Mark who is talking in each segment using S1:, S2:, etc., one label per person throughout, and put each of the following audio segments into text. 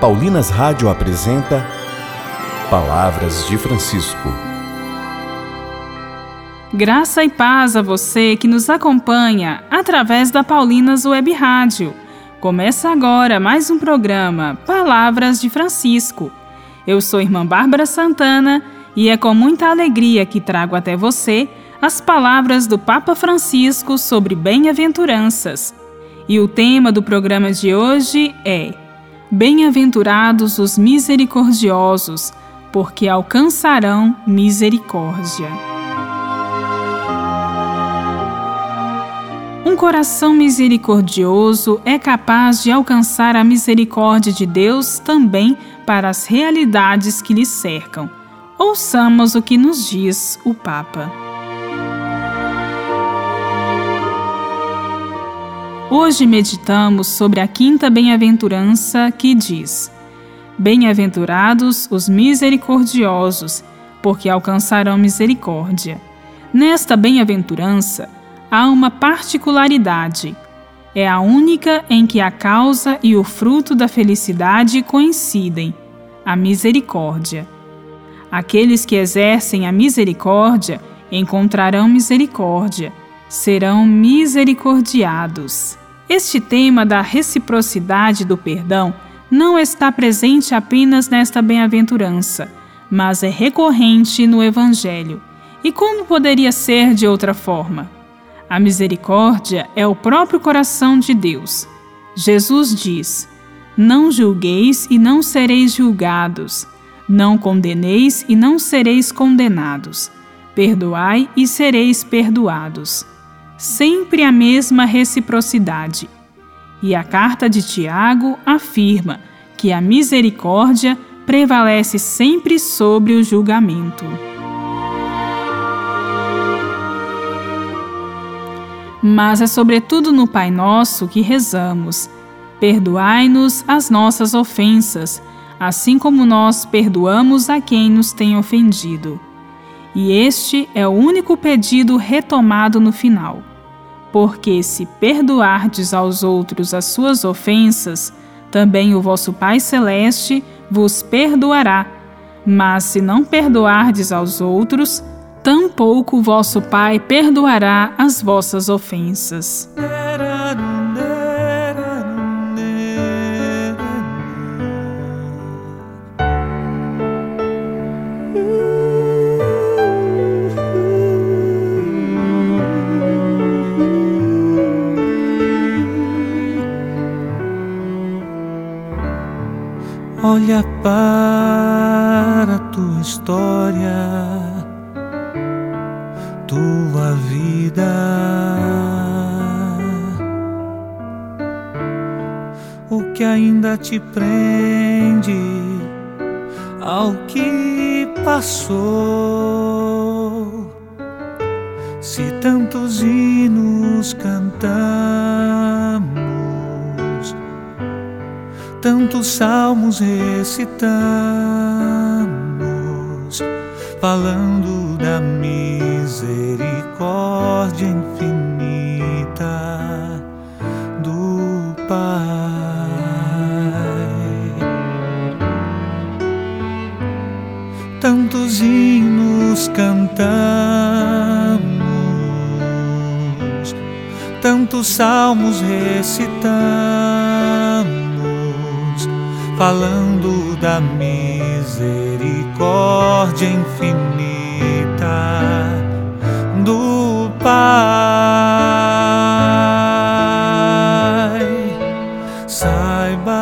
S1: Paulinas Rádio apresenta Palavras de Francisco.
S2: Graça e paz a você que nos acompanha através da Paulinas Web Rádio. Começa agora mais um programa Palavras de Francisco. Eu sou irmã Bárbara Santana e é com muita alegria que trago até você as palavras do Papa Francisco sobre bem-aventuranças. E o tema do programa de hoje é Bem-aventurados os misericordiosos, porque alcançarão misericórdia. Um coração misericordioso é capaz de alcançar a misericórdia de Deus também para as realidades que lhe cercam. Ouçamos o que nos diz o Papa. Hoje meditamos sobre a quinta bem-aventurança que diz: Bem-aventurados os misericordiosos, porque alcançarão misericórdia. Nesta bem-aventurança há uma particularidade. É a única em que a causa e o fruto da felicidade coincidem: a misericórdia. Aqueles que exercem a misericórdia encontrarão misericórdia serão misericordiados. Este tema da reciprocidade do perdão não está presente apenas nesta bem-aventurança, mas é recorrente no Evangelho. E como poderia ser de outra forma? A misericórdia é o próprio coração de Deus. Jesus diz: Não julgueis e não sereis julgados, não condeneis e não sereis condenados, perdoai e sereis perdoados sempre a mesma reciprocidade. E a carta de Tiago afirma que a misericórdia prevalece sempre sobre o julgamento. Mas é sobretudo no Pai Nosso que rezamos: Perdoai-nos as nossas ofensas, assim como nós perdoamos a quem nos tem ofendido. E este é o único pedido retomado no final. Porque se perdoardes aos outros as suas ofensas, também o vosso Pai Celeste vos perdoará. Mas se não perdoardes aos outros, tampouco vosso Pai perdoará as vossas ofensas.
S3: Olha para a tua história, tua vida. O que ainda te prende ao que passou? Se tantos hinos cantamos tantos salmos recitamos, falando da misericórdia infinita do Pai. Tantos hinos cantamos, tantos salmos recitamos falando da misericórdia infinita do Pai. Saibas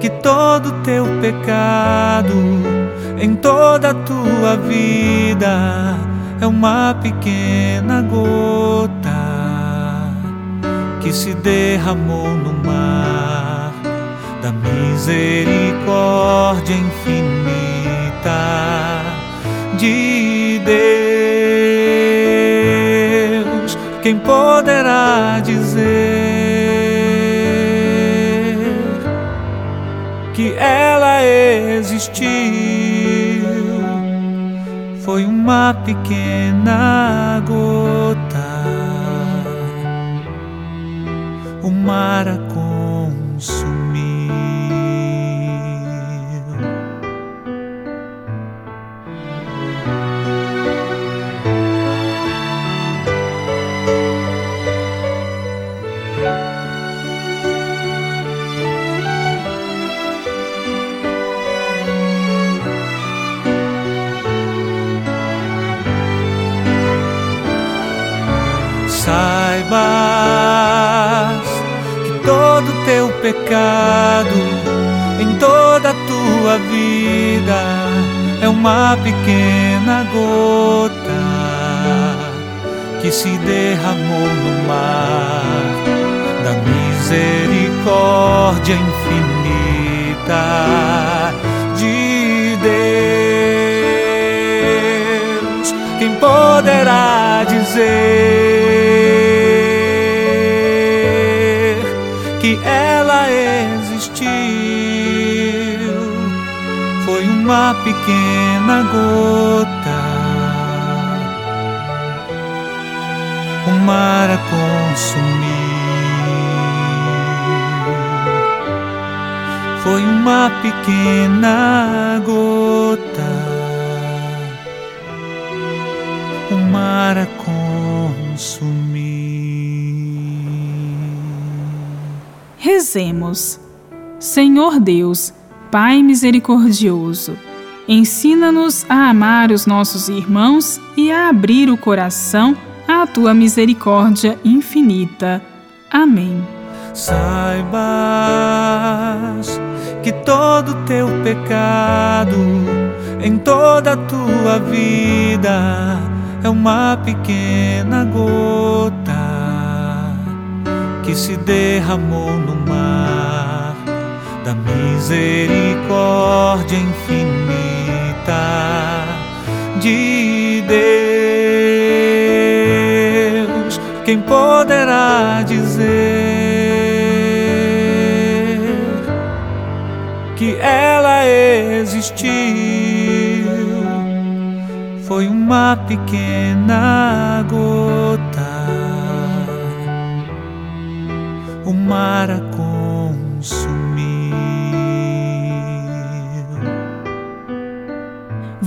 S3: que todo teu pecado em toda a tua vida é uma pequena gota que se derramou no mar da misericórdia infinita de Deus. Quem poderá dizer que ela existiu? Foi uma pequena gota, o mar a consumir. Pecado em toda a tua vida é uma pequena gota que se derramou no mar da misericórdia infinita de Deus. Quem poderá dizer? Pequena gota, o mar a consumir. Foi uma pequena gota, o mar a consumir.
S2: Rezemos. Senhor Deus, Pai misericordioso, ensina-nos a amar os nossos irmãos e a abrir o coração à tua misericórdia infinita. Amém.
S3: Saibas que todo teu pecado em toda a tua vida é uma pequena gota que se derramou no mar da misericórdia infinita de Deus. Quem poderá dizer que ela existiu? Foi uma pequena gota o mar a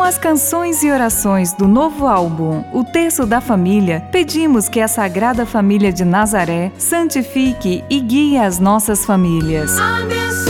S4: Com as canções e orações do novo álbum O Terço da Família, pedimos que a Sagrada Família de Nazaré santifique e guie as nossas famílias.
S5: Amém.